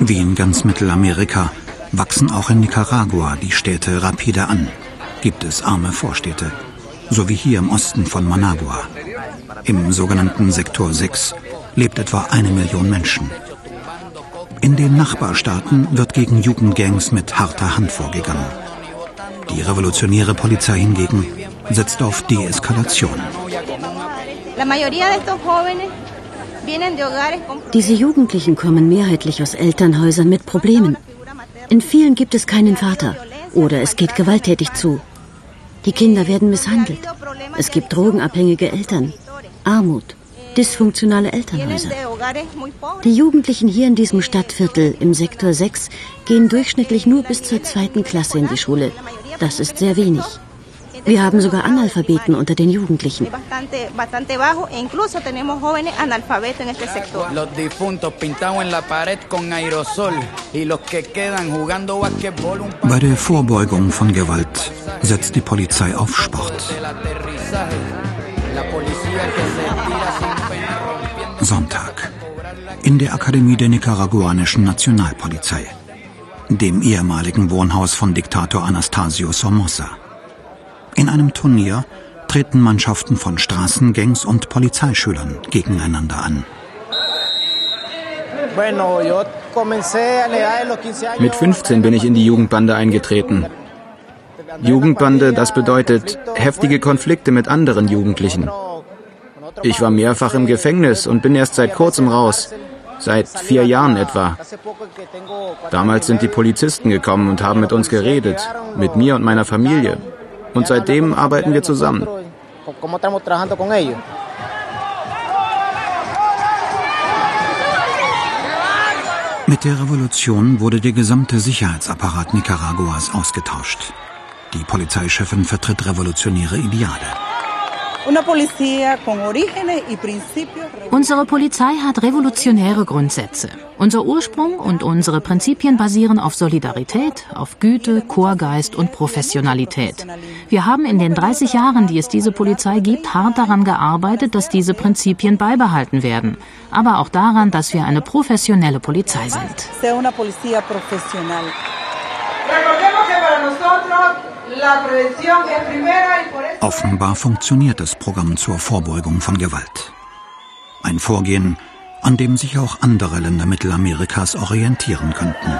Wie in ganz Mittelamerika wachsen auch in Nicaragua die Städte rapide an. Gibt es arme Vorstädte, so wie hier im Osten von Managua. Im sogenannten Sektor 6 lebt etwa eine Million Menschen. In den Nachbarstaaten wird gegen Jugendgangs mit harter Hand vorgegangen. Die revolutionäre Polizei hingegen setzt auf Deeskalation. Diese Jugendlichen kommen mehrheitlich aus Elternhäusern mit Problemen. In vielen gibt es keinen Vater oder es geht gewalttätig zu. Die Kinder werden misshandelt. Es gibt drogenabhängige Eltern, Armut, dysfunktionale Elternhäuser. Die Jugendlichen hier in diesem Stadtviertel im Sektor 6 gehen durchschnittlich nur bis zur zweiten Klasse in die Schule. Das ist sehr wenig. Wir haben sogar Analphabeten unter den Jugendlichen. Bei der Vorbeugung von Gewalt setzt die Polizei auf Sport. Sonntag. In der Akademie der nicaraguanischen Nationalpolizei, dem ehemaligen Wohnhaus von Diktator Anastasio Somoza. In einem Turnier treten Mannschaften von Straßengangs und Polizeischülern gegeneinander an. Mit 15 bin ich in die Jugendbande eingetreten. Jugendbande, das bedeutet heftige Konflikte mit anderen Jugendlichen. Ich war mehrfach im Gefängnis und bin erst seit kurzem raus. Seit vier Jahren etwa. Damals sind die Polizisten gekommen und haben mit uns geredet, mit mir und meiner Familie. Und seitdem arbeiten wir zusammen. Mit der Revolution wurde der gesamte Sicherheitsapparat Nicaraguas ausgetauscht. Die Polizeichefin vertritt revolutionäre Ideale. Unsere Polizei hat revolutionäre Grundsätze. Unser Ursprung und unsere Prinzipien basieren auf Solidarität, auf Güte, Chorgeist und Professionalität. Wir haben in den 30 Jahren, die es diese Polizei gibt, hart daran gearbeitet, dass diese Prinzipien beibehalten werden. Aber auch daran, dass wir eine professionelle Polizei sind. Offenbar funktioniert das Programm zur Vorbeugung von Gewalt. Ein Vorgehen, an dem sich auch andere Länder Mittelamerikas orientieren könnten.